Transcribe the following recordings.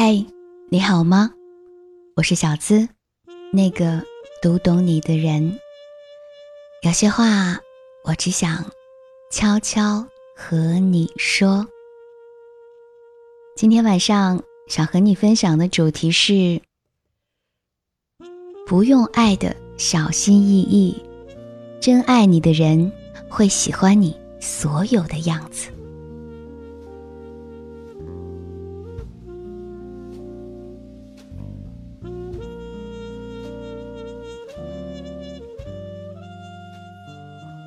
嗨，你好吗？我是小资，那个读懂你的人。有些话，我只想悄悄和你说。今天晚上想和你分享的主题是：不用爱的小心翼翼，真爱你的人会喜欢你所有的样子。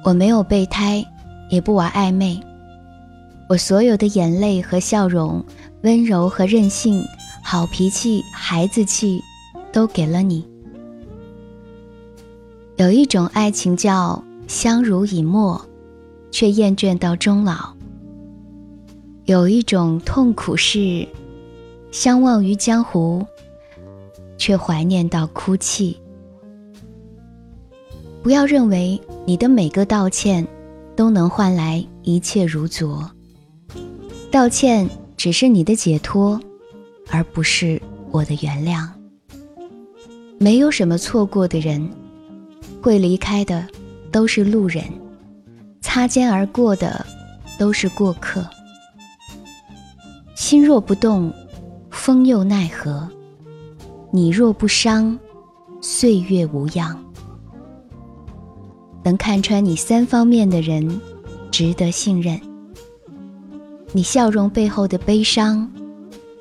我没有备胎，也不玩暧昧。我所有的眼泪和笑容，温柔和任性，好脾气、孩子气，都给了你。有一种爱情叫相濡以沫，却厌倦到终老；有一种痛苦是相忘于江湖，却怀念到哭泣。不要认为你的每个道歉都能换来一切如昨，道歉只是你的解脱，而不是我的原谅。没有什么错过的人，会离开的都是路人，擦肩而过的都是过客。心若不动，风又奈何？你若不伤，岁月无恙。能看穿你三方面的人，值得信任。你笑容背后的悲伤，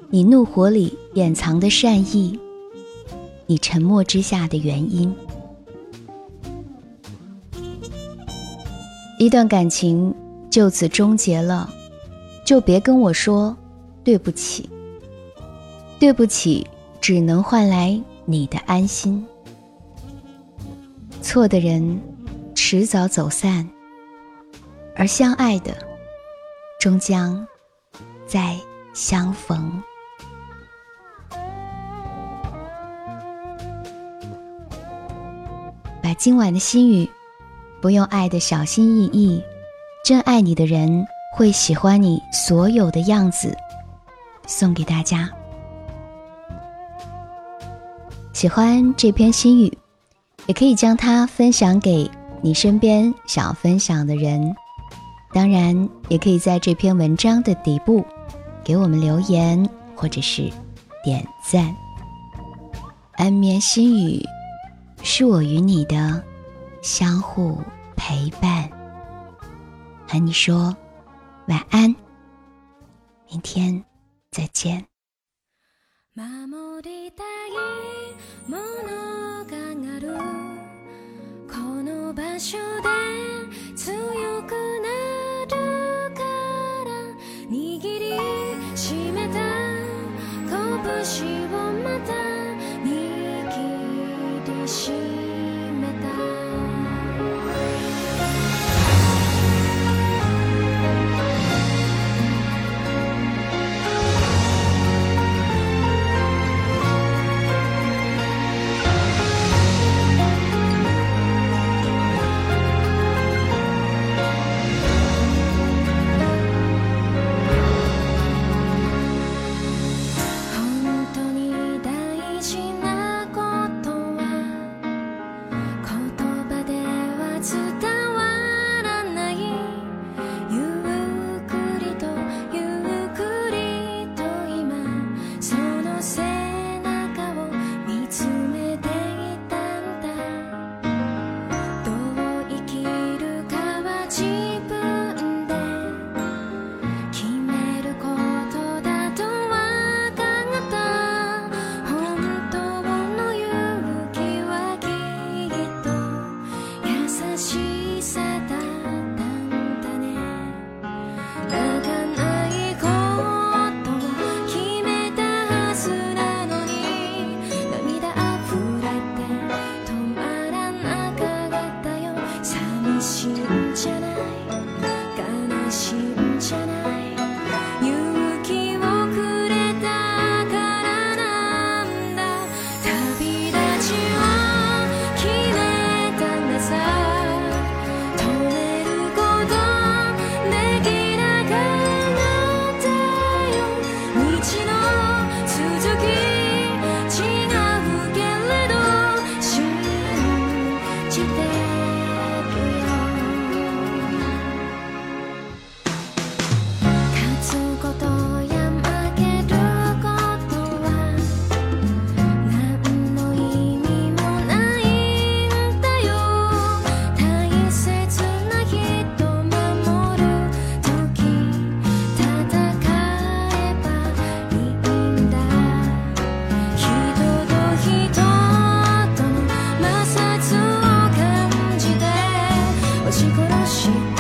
你怒火里掩藏的善意，你沉默之下的原因。一段感情就此终结了，就别跟我说对不起。对不起，只能换来你的安心。错的人。迟早走散，而相爱的终将再相逢。把今晚的心语，不用爱的小心翼翼，真爱你的人会喜欢你所有的样子，送给大家。喜欢这篇心语，也可以将它分享给。你身边想要分享的人，当然也可以在这篇文章的底部给我们留言，或者是点赞。安眠心语是我与你的相互陪伴，和你说晚安，明天再见。この場所で強くなるから握りしめた拳を say you 幸福了，